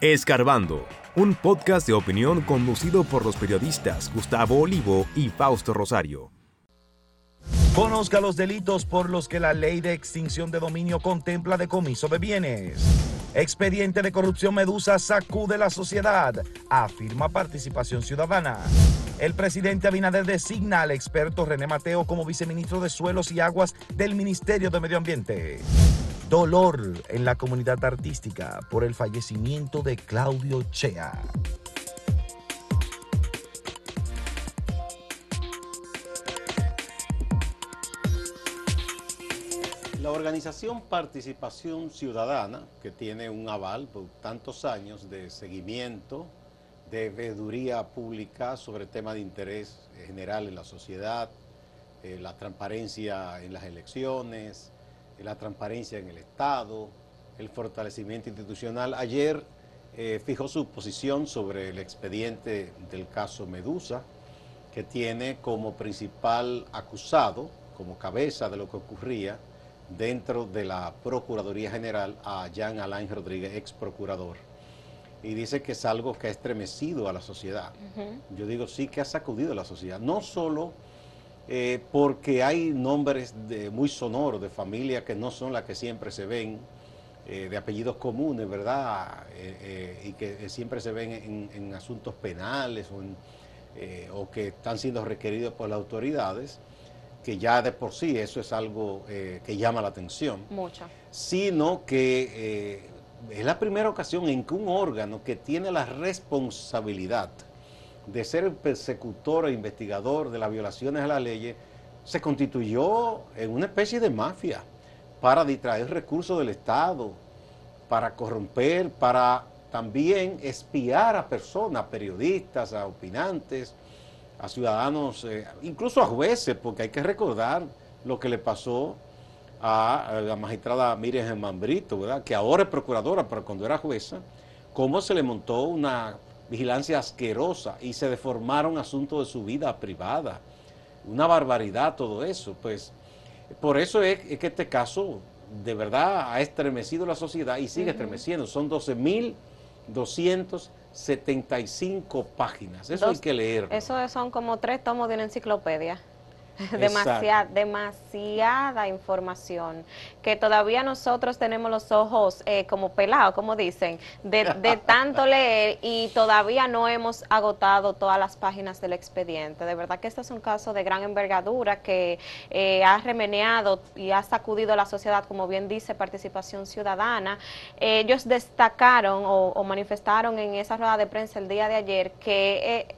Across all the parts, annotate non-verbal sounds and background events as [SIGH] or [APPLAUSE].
Escarbando, un podcast de opinión conducido por los periodistas Gustavo Olivo y Fausto Rosario. Conozca los delitos por los que la ley de extinción de dominio contempla decomiso de bienes. Expediente de corrupción Medusa sacude la sociedad, afirma participación ciudadana. El presidente Abinader designa al experto René Mateo como viceministro de Suelos y Aguas del Ministerio de Medio Ambiente. Dolor en la comunidad artística por el fallecimiento de Claudio Chea. La organización Participación Ciudadana, que tiene un aval por tantos años de seguimiento, de veeduría pública sobre temas de interés general en la sociedad, eh, la transparencia en las elecciones, la transparencia en el Estado, el fortalecimiento institucional. Ayer eh, fijó su posición sobre el expediente del caso Medusa, que tiene como principal acusado, como cabeza de lo que ocurría, dentro de la Procuraduría General a Jean Alain Rodríguez, ex procurador. Y dice que es algo que ha estremecido a la sociedad. Yo digo sí que ha sacudido a la sociedad. No solo eh, porque hay nombres de, muy sonoros de familias que no son las que siempre se ven, eh, de apellidos comunes, ¿verdad? Eh, y que siempre se ven en, en asuntos penales o, o que están siendo requeridos por las autoridades que ya de por sí eso es algo que llama la atención. Mucho. Sino que es la primera ocasión en que un órgano que tiene la responsabilidad de ser el persecutor e investigador de las violaciones a la ley se constituyó en una especie de mafia para distraer recursos del Estado, para corromper, para también espiar a personas, periodistas, a opinantes, a ciudadanos, eh, incluso a jueces, porque hay que recordar lo que le pasó a, la magistrada Miriam Germán Brito, ¿verdad? que ahora es procuradora, pero cuando era jueza, cómo se le montó una vigilancia asquerosa y se deformaron asuntos de su vida privada. Una barbaridad todo eso. Pues por eso es, que este caso de verdad ha estremecido la sociedad y sigue estremeciendo. Son 12.200 75 páginas. Eso hay que leer. Eso son como tres tomos de una enciclopedia. Demasiada, demasiada información que todavía nosotros tenemos los ojos eh, como pelados, como dicen, de, [LAUGHS] tanto leer y todavía no hemos agotado todas las páginas del expediente. De verdad que este es un caso de gran envergadura que eh, ha remeneado y ha sacudido a la sociedad, como bien dice, participación ciudadana. ellos destacaron o, manifestaron en esa rueda de prensa el día de ayer que eh,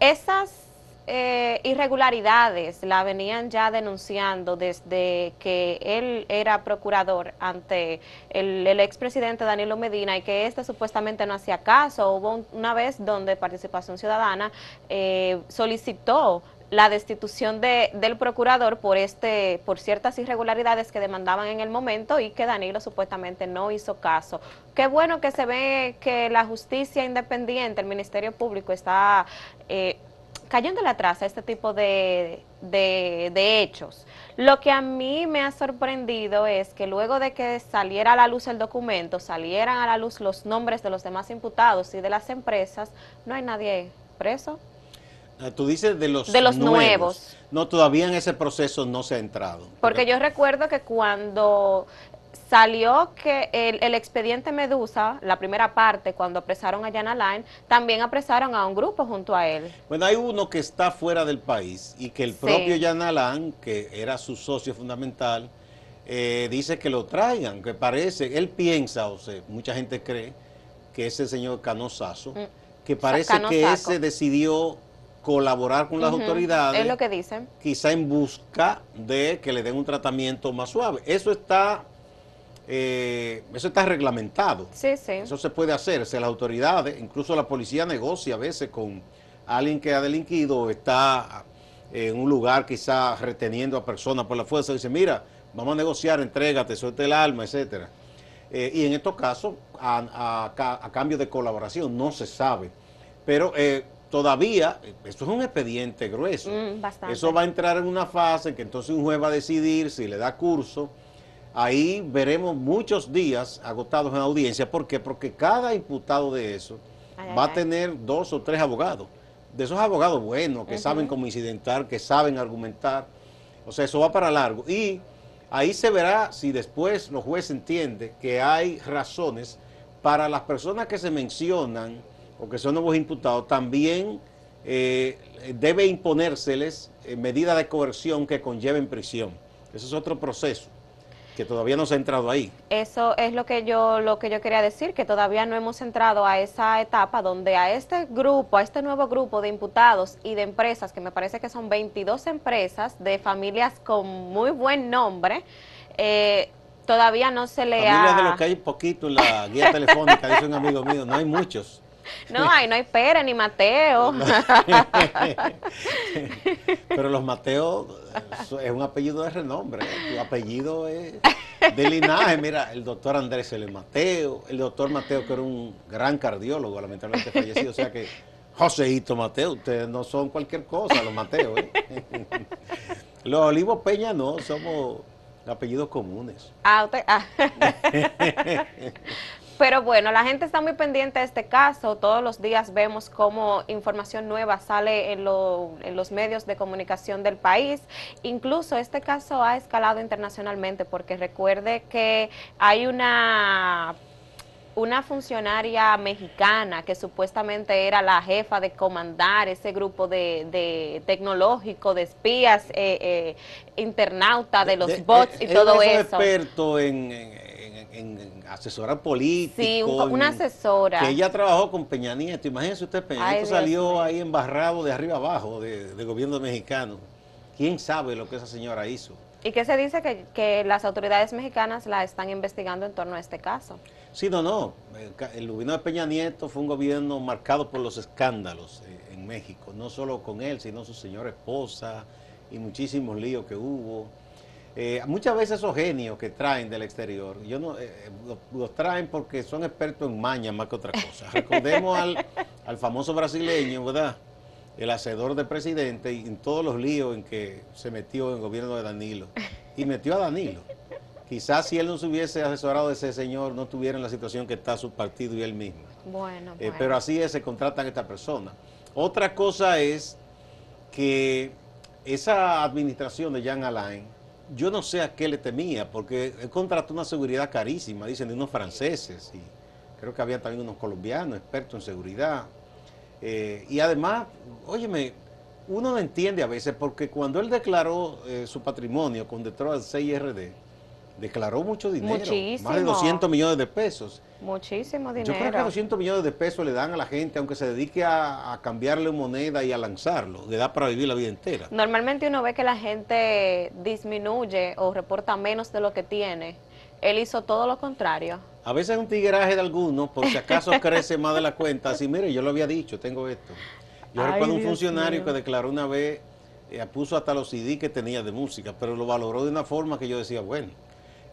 esas eh, irregularidades la venían ya denunciando desde que él era procurador ante el, expresidente Danilo Medina y que este supuestamente no hacía caso. Hubo una vez donde Participación Ciudadana eh, solicitó la destitución de, del procurador por este por ciertas irregularidades que demandaban en el momento y que Danilo supuestamente no hizo caso. Qué bueno que se ve que la justicia independiente, el Ministerio Público está eh, cayéndole atrás a este tipo de, de, hechos. Lo que a mí me ha sorprendido es que luego de que saliera a la luz el documento, salieran a la luz los nombres de los demás imputados y de las empresas, no hay nadie preso. Ah, tú dices de los, de los nuevos. No, todavía en ese proceso no se ha entrado. Porque yo recuerdo que cuando salió que el, expediente Medusa, la primera parte, cuando apresaron a Jan Alain, también apresaron a un grupo junto a él. Bueno, hay uno que está fuera del país y que el propio Jan Alain, que era su socio fundamental, eh, dice que lo traigan, que parece, él piensa, o sea, mucha gente cree que ese señor Canosazo, mm. que parece que ese decidió colaborar con las autoridades. Es lo que dicen. Quizá en busca de que le den un tratamiento más suave. Eso está eh, eso está reglamentado. Sí, sí. Eso se puede hacer. Si las autoridades, incluso la policía negocia a veces con alguien que ha delinquido, está en un lugar quizá reteniendo a personas por la fuerza, dice, mira, vamos a negociar, entrégate, suelte el alma, etcétera. Eh, y en estos casos, a, cambio de colaboración, no se sabe. Pero eh, todavía, esto es un expediente grueso. Mm, eso va a entrar en una fase que entonces un juez va a decidir si le da curso ahí veremos muchos días agotados en audiencia. ¿Por qué? Porque cada imputado de eso va a tener dos o tres abogados. De esos abogados buenos, que saben cómo incidentar, que saben argumentar. O sea, eso va para largo. Y ahí se verá si después los jueces entienden que hay razones para las personas que se mencionan o que son nuevos imputados, también eh, debe imponérseles eh, medidas de coerción que conlleven prisión. Ese es otro proceso que todavía no se ha entrado ahí. Eso es lo que yo lo que yo quería decir, que todavía no hemos entrado a esa etapa donde a este grupo, a este nuevo grupo de imputados y de empresas, que me parece que son 22 empresas de familias con muy buen nombre, eh, todavía no se le Familias de lo que hay poquito en la guía telefónica, dice un amigo mío, no hay muchos. No, hay, no hay Pérez ni Mateo. [LAUGHS] Pero los Mateos es un apellido de renombre. ¿eh? Tu apellido es de linaje. Mira, el doctor Andrés L. Mateo, el doctor Mateo, que era un gran cardiólogo, lamentablemente fallecido. O sea que Joseito Mateo, ustedes no son cualquier cosa, los Mateos. ¿eh? [LAUGHS] Los Olivos Peña no, somos apellidos comunes. Ah, usted. Ah. [LAUGHS] Pero bueno, la gente está muy pendiente de este caso. Todos los días vemos cómo información nueva sale en, los medios de comunicación del país. Incluso este caso ha escalado internacionalmente porque recuerde que hay una una funcionaria mexicana que supuestamente era la jefa de comandar ese grupo de, tecnológico, de espías, eh, eh, internauta de los bots y todo eso. experto en en asesora política. Sí, una asesora. Que ella trabajó con Peña Nieto. Imagínese usted, Peña Nieto salió ahí embarrado de arriba abajo de, gobierno mexicano. ¿Quién sabe lo que esa señora hizo? ¿Y qué se dice que, las autoridades mexicanas la están investigando en torno a este caso? Sí, no, no. El gobierno de Peña Nieto fue un gobierno marcado por los escándalos eh, en México. No solo con él, sino su señora esposa y muchísimos líos que hubo. Eh, muchas veces esos genios que traen del exterior, yo no, eh, los, traen porque son expertos en maña más que otra cosa. [LAUGHS] Recordemos al, famoso brasileño, ¿verdad? El hacedor de presidente y en todos los líos en que se metió en el gobierno de Danilo. Y metió a Danilo. Quizás si él no se hubiese asesorado de ese señor, no estuviera en la situación que está su partido y él mismo. Bueno, eh, pero así es, se contratan a esta persona. Otra cosa es que esa administración de Jean Alain yo no sé a qué le temía, porque él contrató una seguridad carísima, dicen de unos franceses, y creo que había también unos colombianos expertos en seguridad. Eh, y además, óyeme, uno no entiende a veces, porque cuando él declaró eh, su patrimonio con Detroit 6RD, declaró mucho dinero, más de 200 millones de pesos. Muchísimo dinero. Yo creo que 200 millones de pesos le dan a la gente, aunque se dedique a, cambiarle moneda y a lanzarlo, le da para vivir la vida entera. Normalmente uno ve que la gente disminuye o reporta menos de lo que tiene. Él hizo todo lo contrario. A veces un tigueraje de algunos, por si acaso [LAUGHS] crece más de la cuenta, así, mire, yo lo había dicho, tengo esto. Yo recuerdo un funcionario que declaró una vez, eh, puso hasta los CD que tenía de música, pero lo valoró de una forma que yo decía, bueno,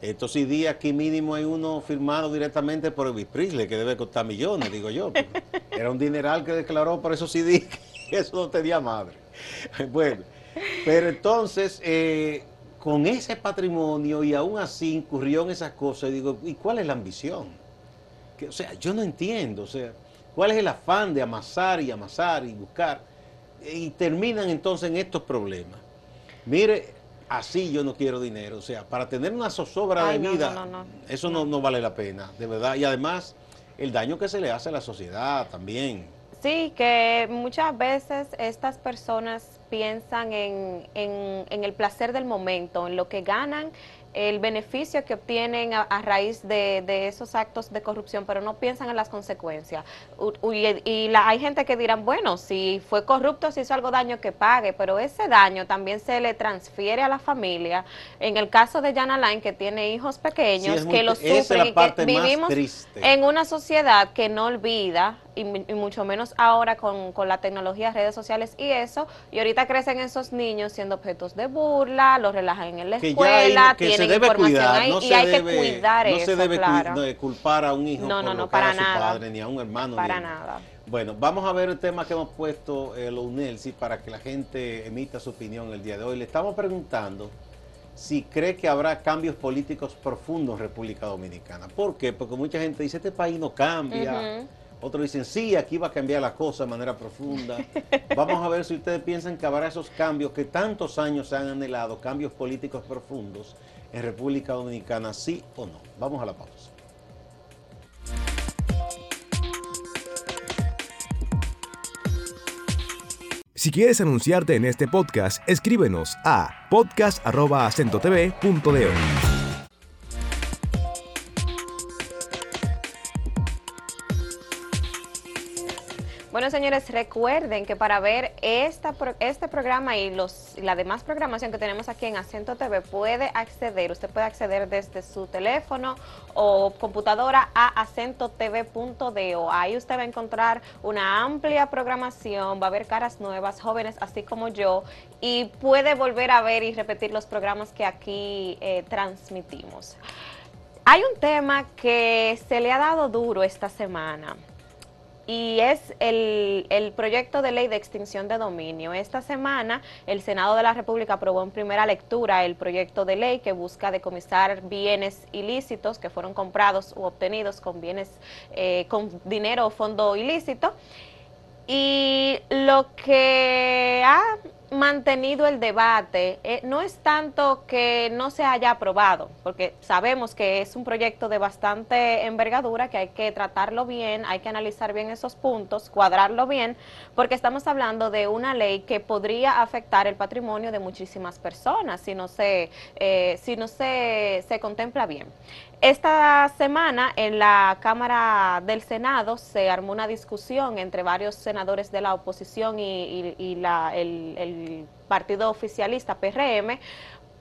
estos CD aquí mínimo hay uno firmado directamente por Elvis Presley, que debe costar millones, digo yo. [LAUGHS] Era un dineral que declaró por esos CD, que eso no tenía madre. [LAUGHS] Bueno, pero entonces, eh, con ese patrimonio y aún así incurrió en esas cosas, y digo, ¿y cuál es la ambición? Que, o sea, yo no entiendo, o sea, ¿cuál es el afán de amasar y amasar y buscar? Y terminan entonces en estos problemas. Mire, así yo no quiero dinero. O sea, para tener una zozobra de vida, eso no, vale la pena, de verdad. Y además, el daño que se le hace a la sociedad también. Sí, que muchas veces estas personas piensan en, en, en el placer del momento, en lo que ganan el beneficio que obtienen a, raíz de, esos actos de corrupción, pero no piensan en las consecuencias. y, la, hay gente que dirán, bueno, si fue corrupto, si hizo algo daño, que pague, pero ese daño también se le transfiere a la familia. En el caso de Jan Alain, que tiene hijos pequeños, que los sufren y que vivimos en una sociedad que no olvida y, mucho menos ahora con, con la tecnología, redes sociales y eso, y ahorita crecen esos niños siendo objetos de burla, los relajan en la escuela, tienen información ahí y hay que cuidar no eso, se debe culpar a un hijo no, no, no, para a su padre, ni a un hermano. Para nada. Bueno, vamos a ver el tema que hemos puesto, eh, los para que la gente emita su opinión el día de hoy. Le estamos preguntando si cree que habrá cambios políticos profundos en República Dominicana. ¿Por qué? Porque mucha gente dice, este país no cambia. Otros dicen, sí, aquí va a cambiar la cosa de manera profunda. [LAUGHS] Vamos a ver si ustedes piensan que habrá esos cambios que tantos años se han anhelado, cambios políticos profundos en República Dominicana, sí o no. Vamos a la pausa. Si quieres anunciarte en este podcast, escríbenos a podcast.acentotv.de. Bueno, señores, recuerden que para ver este programa y los, la demás programación que tenemos aquí en Acento TV, puede acceder, usted puede acceder desde su teléfono o computadora a acentotv.de. Ahí usted va a encontrar una amplia programación, va a ver caras nuevas, jóvenes, así como yo, y puede volver a ver y repetir los programas que aquí eh, transmitimos. Hay un tema que se le ha dado duro esta semana y es el, proyecto de ley de extinción de dominio. Esta semana el Senado de la República aprobó en primera lectura el proyecto de ley que busca decomisar bienes ilícitos que fueron comprados u obtenidos con bienes, eh, con dinero o fondo ilícito. Y lo que ha mantenido el debate eh, no es tanto que no se haya aprobado, porque sabemos que es un proyecto de bastante envergadura, que hay que tratarlo bien, hay que analizar bien esos puntos, cuadrarlo bien, porque estamos hablando de una ley que podría afectar el patrimonio de muchísimas personas si no se, eh, si no se, se contempla bien. Esta semana en la Cámara del Senado se armó una discusión entre varios senadores de la oposición y, el, partido oficialista PRM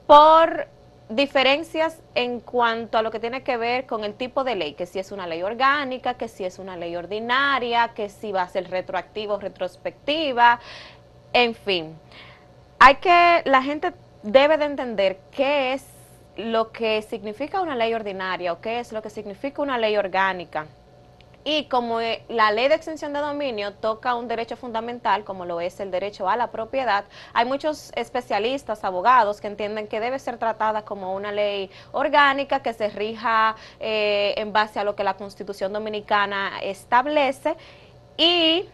por diferencias en cuanto a lo que tiene que ver con el tipo de ley, que si es una ley orgánica, que si es una ley ordinaria, que si va a ser retroactiva o retrospectiva, en fin. Hay que, la gente debe de entender qué es lo que significa una ley ordinaria o qué es lo que significa una ley orgánica. Y como eh, la ley de extensión de dominio toca un derecho fundamental, como lo es el derecho a la propiedad, hay muchos especialistas, abogados, que entienden que debe ser tratada como una ley orgánica que se rija eh, en base a lo que la Constitución Dominicana establece y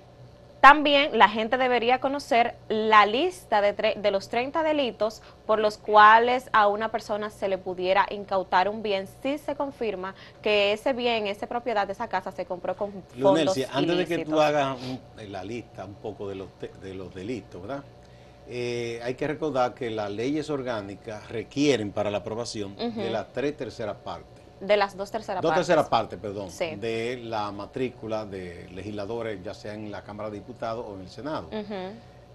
también la gente debería conocer la lista de, de, los 30 delitos por los cuales a una persona se le pudiera incautar un bien si se confirma que ese bien, esa propiedad, esa casa se compró con fondos antes de que tú hagas la lista un poco de los, de los delitos, ¿verdad? Eh, hay que recordar que las leyes orgánicas requieren para la aprobación de las tres terceras partes de las dos terceras partes. Dos terceras partes, perdón, de la matrícula de legisladores, ya sea en la Cámara de Diputados o en el Senado.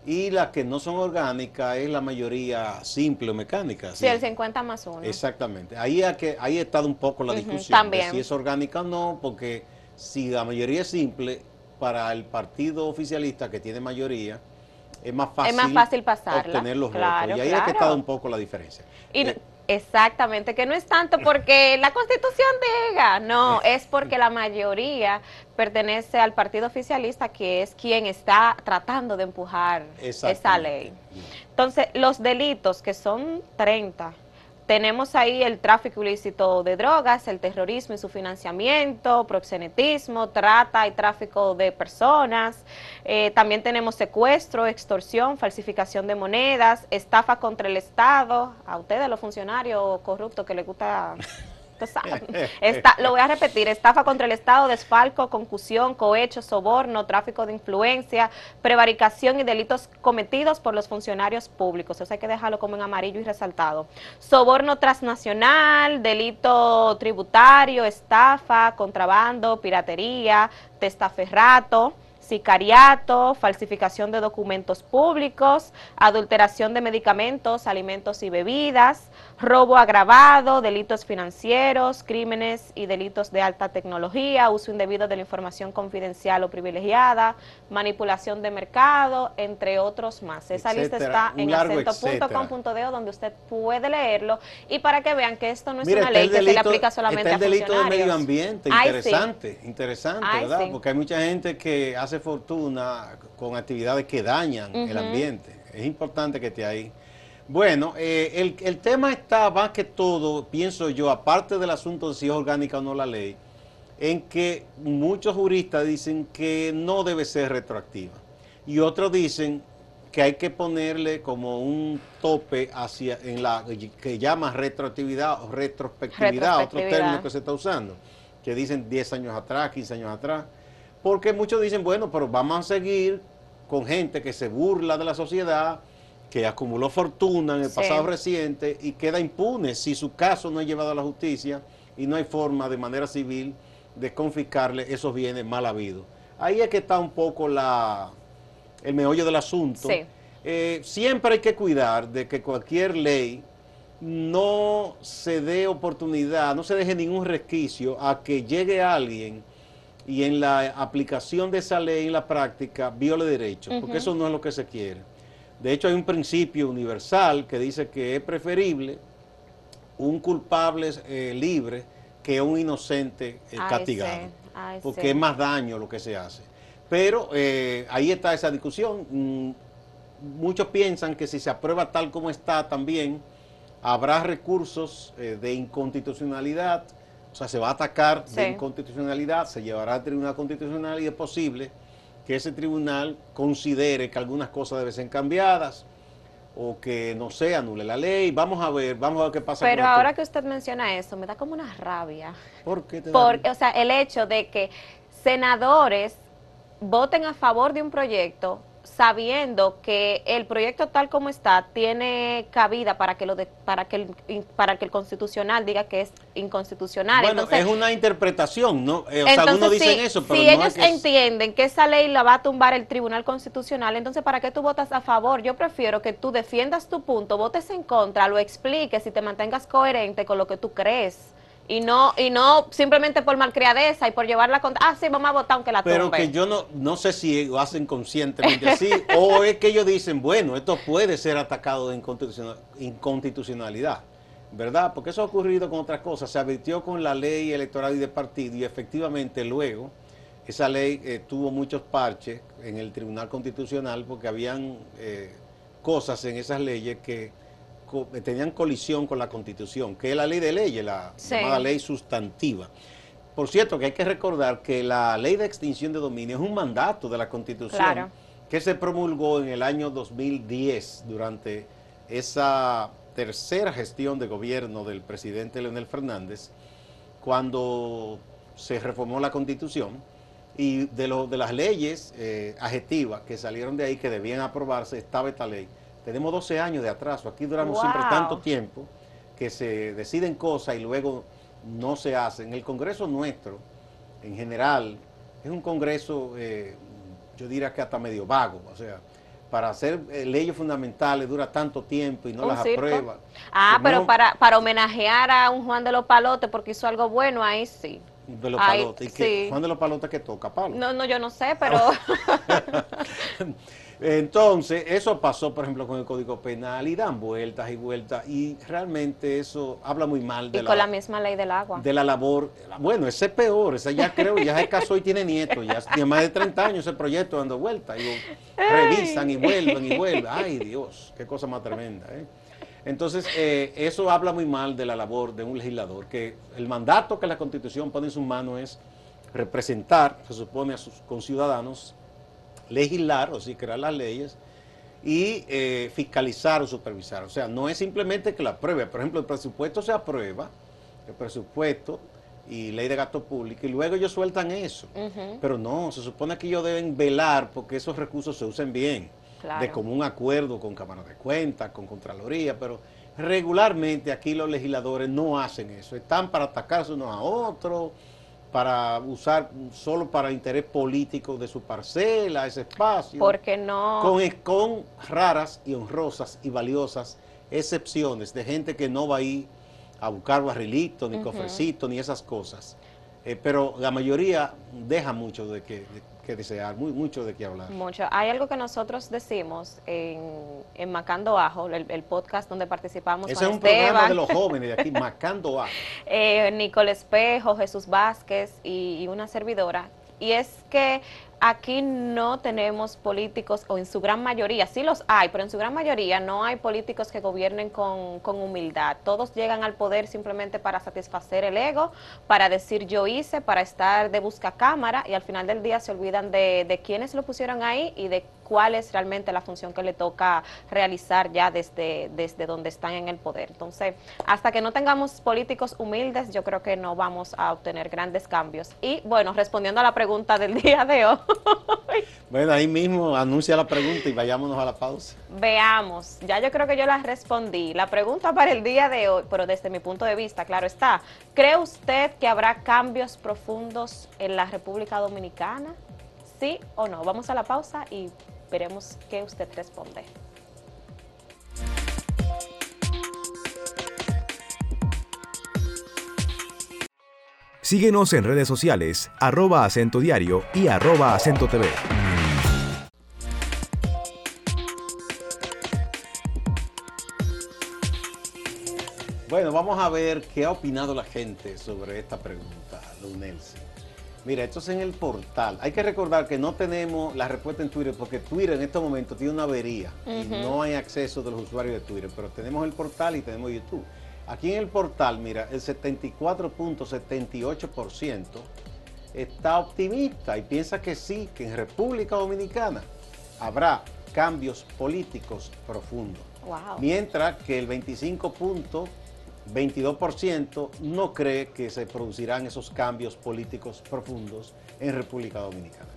Y las que no son orgánicas es la mayoría simple o mecánica. Sí, el 50 más uno. Exactamente. Ahí, ha que, ahí ha estado un poco la discusión de si es orgánica o no, porque si la mayoría es simple, para el partido oficialista que tiene mayoría, es más fácil, es más fácil pasarla. obtener los votos. Y ahí ha que estado un poco la diferencia. Y eh, Exactamente, que no es tanto porque la constitución diga, no, es porque la mayoría pertenece al partido oficialista que es quien está tratando de empujar esa ley. Entonces, los delitos, que son 30, tenemos ahí el tráfico ilícito de drogas, el terrorismo y su financiamiento, proxenetismo, trata y tráfico de personas. Eh, también tenemos secuestro, extorsión, falsificación de monedas, estafa contra el Estado. A ustedes, los funcionarios corruptos que les gusta [LAUGHS] lo voy a repetir, estafa contra el Estado, desfalco, concusión, cohecho, soborno, tráfico de influencia, prevaricación y delitos cometidos por los funcionarios públicos. Eso hay que dejarlo como en amarillo y resaltado. Soborno transnacional, delito tributario, estafa, contrabando, piratería, testaferrato sicariato, falsificación de documentos públicos, adulteración de medicamentos, alimentos y bebidas, robo agravado, delitos financieros, crímenes y delitos de alta tecnología, uso indebido de la información confidencial o privilegiada, manipulación de mercado, entre otros más. Esa lista está en acento.com.de donde usted puede leerlo. Y para que vean que esto no es una ley que se le aplica solamente está el delito de medio ambiente, interesante, interesante, ¿verdad? Porque hay mucha gente que hace fortuna con actividades que dañan el ambiente. Es importante que esté ahí. Bueno, eh, el, el, tema está más que todo, pienso yo, aparte del asunto de si es orgánica o no la ley, en que muchos juristas dicen que no debe ser retroactiva y otros dicen que hay que ponerle como un tope hacia en la que llama retroactividad o retrospectividad, otro término que se está usando, que dicen 10 años atrás, 15 años atrás, porque muchos dicen, bueno, pero vamos a seguir con gente que se burla de la sociedad, que acumuló fortuna en el pasado reciente y queda impune si su caso no es llevado a la justicia y no hay forma de manera civil de confiscarle esos bienes mal habidos. Ahí es que está un poco la el meollo del asunto. Eh, siempre hay que cuidar de que cualquier ley no se dé oportunidad, no se deje ningún resquicio a que llegue alguien y en la aplicación de esa ley en la práctica viole derechos, porque eso no es lo que se quiere. De hecho, hay un principio universal que dice que es preferible un culpable eh, libre que un inocente eh, castigado, porque es más daño lo que se hace. Pero eh, ahí está esa discusión. Mm, muchos piensan que si se aprueba tal como está también, habrá recursos de inconstitucionalidad, o sea, se va a atacar de inconstitucionalidad, se llevará al Tribunal Constitucional y es posible que ese tribunal considere que algunas cosas deben ser cambiadas o que no sé, anule la ley. Vamos a ver, vamos a ver qué pasa. Pero ahora que usted menciona eso, me da como una rabia. ¿Por qué? Te Porque, o sea, el hecho de que senadores voten a favor de un proyecto sabiendo que el proyecto tal como está tiene cabida para que lo para que el, para que el constitucional diga que es inconstitucional. Bueno, es una interpretación, ¿no? Eh, o sea, algunos dicen eso, pero si ellos entienden que esa ley la va a tumbar el Tribunal Constitucional, entonces ¿para qué tú votas a favor? Yo prefiero que tú defiendas tu punto, votes en contra, lo expliques y te mantengas coherente con lo que tú crees y no y no simplemente por malcriadeza y por llevarla contra ah sí vamos a votar aunque la pero que yo no no sé si lo hacen conscientemente así [LAUGHS] o es que ellos dicen bueno esto puede ser atacado de inconstitucionalidad verdad porque eso ha ocurrido con otras cosas. Se advirtió con la ley electoral y de partido y efectivamente luego esa ley eh, tuvo muchos parches en el tribunal constitucional porque habían eh, cosas en esas leyes que tenían colisión con la Constitución, que es la ley de leyes, la llamada ley sustantiva. Por cierto, que hay que recordar que la ley de extinción de dominio es un mandato de la Constitución que se promulgó en el año 2010 durante esa tercera gestión de gobierno del presidente Leonel Fernández, cuando se reformó la Constitución y de, lo, de las leyes eh, adjetivas que salieron de ahí que debían aprobarse estaba esta ley tenemos 12 años de atraso. Aquí duramos siempre tanto tiempo que se deciden cosas y luego no se hacen. El Congreso nuestro, en general, es un Congreso, eh, yo diría que hasta medio vago. O sea, para hacer eh, leyes fundamentales dura tanto tiempo y no las aprueba. Ah, pero para, para homenajear a un Juan de los Palotes porque hizo algo bueno, ahí sí. De los Palotes. ¿Y que, Juan de los Palotes que toca, Palo? No, no, yo no sé, pero... [LAUGHS] [LAUGHS] Entonces, eso pasó, por ejemplo, con el Código Penal y dan vueltas y vueltas y realmente eso habla muy mal de y con la misma ley del agua. De la labor. Bueno, ese es peor, ese ya creo, ya se casó y tiene nietos, ya [LAUGHS] tiene más de 30 años ese proyecto dando vueltas y revisan y vuelven y vuelven. Ay, Dios, qué cosa más tremenda, ¿eh? Entonces, eh, eso habla muy mal de la labor de un legislador, que el mandato que la Constitución pone en sus manos es representar, se supone, a sus conciudadanos legislar, o sea, crear las leyes y eh, fiscalizar o supervisar. O sea, no es simplemente que la apruebe. Por ejemplo, el presupuesto se aprueba, el presupuesto y ley de gasto público, y luego ellos sueltan eso. Pero no, se supone que ellos deben velar porque esos recursos se usen bien, de común acuerdo con Cámara de Cuentas, con Contraloría, pero regularmente aquí los legisladores no hacen eso. Están para atacarse unos a otros para usar solo para interés político de su parcela, ese espacio. Porque no. Con, con raras y honrosas y valiosas excepciones de gente que no va a ir a buscar barrilito, ni cofrecito, ni esas cosas. Eh, pero la mayoría deja mucho de que, que desear, muy, mucho de qué hablar. Mucho. Hay algo que nosotros decimos en, en Macando Ajo, el, podcast donde participamos Ese es un programa de los jóvenes de aquí, [LAUGHS] Macando Ajo. eh, Nicole Espejo, Jesús Vázquez y, una servidora. Y es que aquí no tenemos políticos, o en su gran mayoría, sí los hay, pero en su gran mayoría no hay políticos que gobiernen con, con humildad. Todos llegan al poder simplemente para satisfacer el ego, para decir yo hice, para estar de busca cámara y al final del día se olvidan de, de quiénes lo pusieron ahí y de cuál es realmente la función que le toca realizar ya desde, desde donde están en el poder. Entonces, hasta que no tengamos políticos humildes, yo creo que no vamos a obtener grandes cambios. Y bueno, respondiendo a la pregunta del [LAUGHS] día de hoy. Bueno, ahí mismo anuncia la pregunta y vayámonos a la pausa. Veamos, ya yo creo que yo la respondí. La pregunta para el día de hoy, pero desde mi punto de vista, claro está, ¿cree usted que habrá cambios profundos en la República Dominicana? ¿Sí o no? Vamos a la pausa y Veremos qué usted responde. Síguenos en redes sociales, arroba acento diario y arroba acento TV. Bueno, vamos a ver qué ha opinado la gente sobre esta pregunta, Don Nelson. Mira, esto es en el portal. Hay que recordar que no tenemos la respuesta en Twitter porque Twitter en este momento tiene una avería y no hay acceso de los usuarios de Twitter, pero tenemos el portal y tenemos YouTube. Aquí en el portal, mira, el 74.78% está optimista y piensa que sí, que en República Dominicana habrá cambios políticos profundos. Mientras que el 25. 22% no cree que se producirán esos cambios políticos profundos en República Dominicana.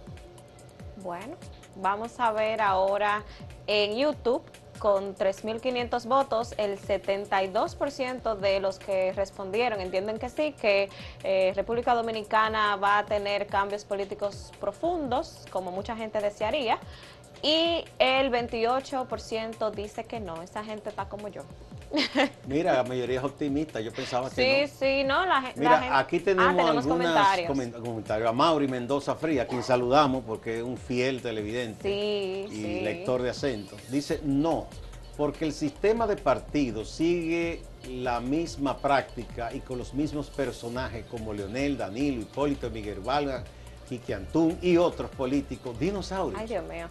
Bueno, vamos a ver ahora en YouTube con 3.500 votos, el 72% de los que respondieron entienden que sí, que eh, República Dominicana va a tener cambios políticos profundos, como mucha gente desearía, y el 28% dice que no, esa gente está como yo. Mira, la mayoría es optimista, yo pensaba que sí, no. Sí, no, la, Mira, aquí tenemos, ah, algunos comentarios. A Mauri Mendoza Fría, a quien saludamos porque es un fiel televidente y lector de acento. Dice, no, porque el sistema de partidos sigue la misma práctica y con los mismos personajes como Leonel, Danilo, Hipólito, Miguel Valga, Quique Antún y otros políticos dinosaurios.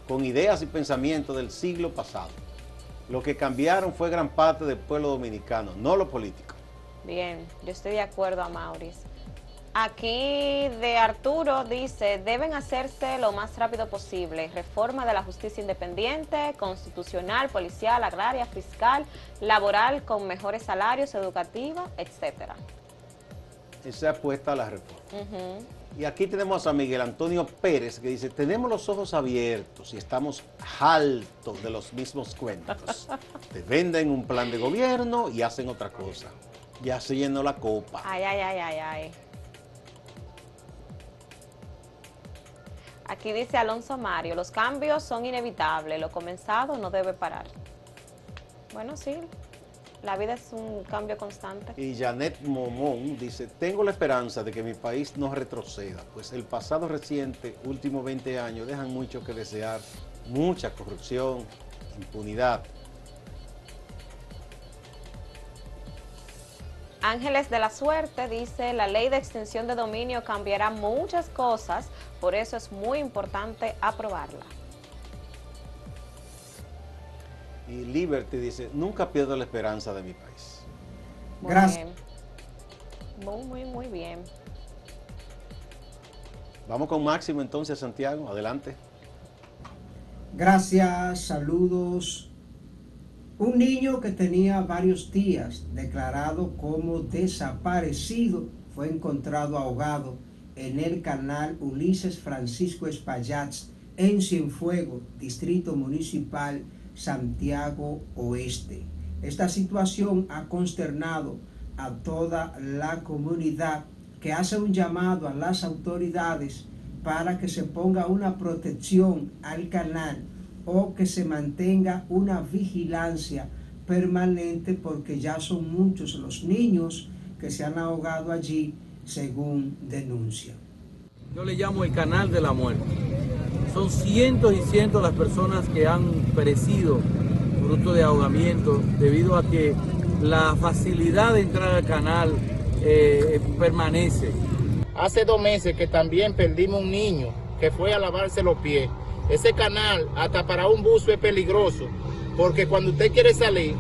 Con ideas y pensamientos del siglo pasado. Lo que cambiaron fue gran parte del pueblo dominicano, no lo político. Bien, yo estoy de acuerdo a Maurice. Aquí de Arturo dice, deben hacerse lo más rápido posible. Reforma de la justicia independiente, constitucional, policial, agraria, fiscal, laboral, con mejores salarios, educativa, etcétera. Esa apuesta a la reforma. Y aquí tenemos a Miguel Antonio Pérez que dice, tenemos los ojos abiertos y estamos altos de los mismos cuentos. Te venden un plan de gobierno y hacen otra cosa. Ya se llenó la copa. Ay, ay, ay, ay, ay. Aquí dice Alonso Mario, los cambios son inevitables, lo comenzado no debe parar. Bueno, sí, la vida es un cambio constante. Y Janet Momón dice, tengo la esperanza de que mi país no retroceda, pues el pasado reciente, últimos 20 años, dejan mucho que desear, mucha corrupción, impunidad. Ángeles de la Suerte dice, la ley de extensión de dominio cambiará muchas cosas, por eso es muy importante aprobarla. Y Liberty dice, nunca pierdo la esperanza de mi país. Gracias. Muy, muy, muy bien. Vamos con Máximo entonces, Santiago. Adelante. Gracias, saludos. Un niño que tenía varios días declarado como desaparecido fue encontrado ahogado en el canal Ulises Francisco Espaillat en Cienfuegos, distrito municipal Santiago Oeste. Esta situación ha consternado a toda la comunidad que hace un llamado a las autoridades para que se ponga una protección al canal o que se mantenga una vigilancia permanente porque ya son muchos los niños que se han ahogado allí según denuncia. Yo le llamo el canal de la muerte son cientos y cientos las personas que han perecido fruto de ahogamiento debido a que la facilidad de entrar al canal eh, permanece. Hace dos meses que también perdimos un niño que fue a lavarse los pies. Ese canal hasta para un buzo es peligroso, porque cuando usted quiere salir,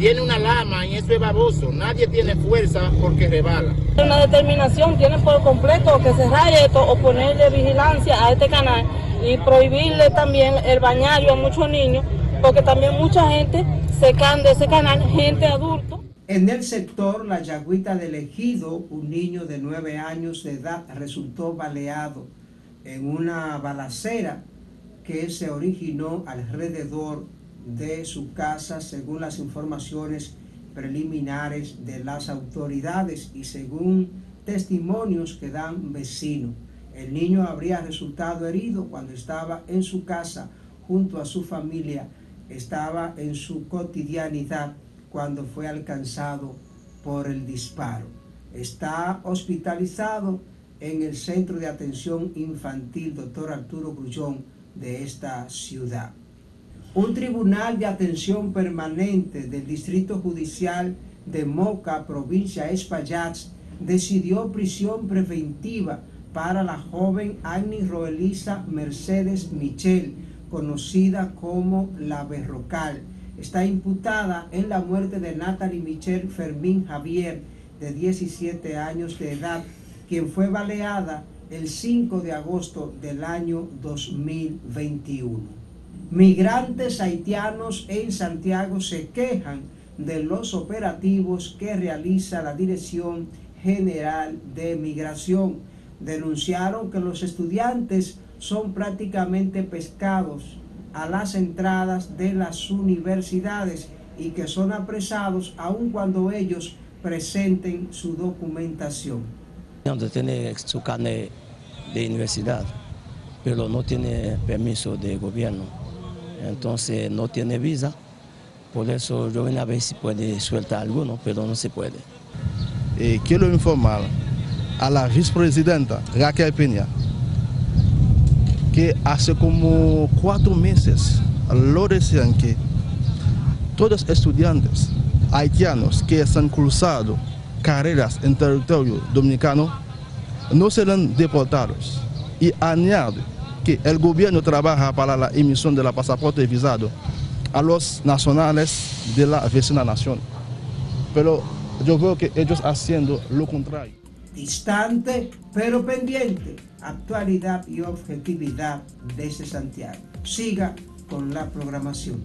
tiene una lama y eso es baboso. Nadie tiene fuerza porque rebala. Una determinación tiene por completo que cerrar esto o ponerle vigilancia a este canal y prohibirle también el bañario a muchos niños, porque también mucha gente se cae de ese canal, gente adulta. En el sector La Yagüita del Ejido, un niño de nueve años de edad resultó baleado en una balacera que se originó alrededor de su casa según las informaciones preliminares de las autoridades y según testimonios que dan vecinos. El niño habría resultado herido cuando estaba en su casa junto a su familia, estaba en su cotidianidad cuando fue alcanzado por el disparo. Está hospitalizado en el Centro de Atención Infantil Dr. Arturo Grullón de esta ciudad. Un tribunal de atención permanente del Distrito Judicial de Moca, provincia Espaillat, decidió prisión preventiva para la joven Annie Roelisa Mercedes Michel, conocida como La Berrocal, está imputada en la muerte de Natalie Michelle Fermín Javier, de 17 años de edad, quien fue baleada el 5 de agosto del año 2021. Migrantes haitianos en Santiago se quejan de los operativos que realiza la Dirección General de Migración. Denunciaron que los estudiantes son prácticamente pescados a las entradas de las universidades y que son apresados aun cuando ellos presenten su documentación. Donde tiene su carnet de universidad, pero no tiene permiso de gobierno, entonces no tiene visa, por eso yo vengo a ver si puede sueltar alguno, pero no se puede. Eh, quiero informar a la vicepresidenta Raquel Peña que hace como cuatro meses lo decían que todos los estudiantes haitianos que han cruzado carreras en territorio dominicano no serán deportados. Y añade que el gobierno trabaja para la emisión de la pasaporte visado a los nacionales de la vecina nación. Pero yo veo que ellos haciendo lo contrario. Distante, pero pendiente actualidad y objetividad desde Santiago. Siga con la programación.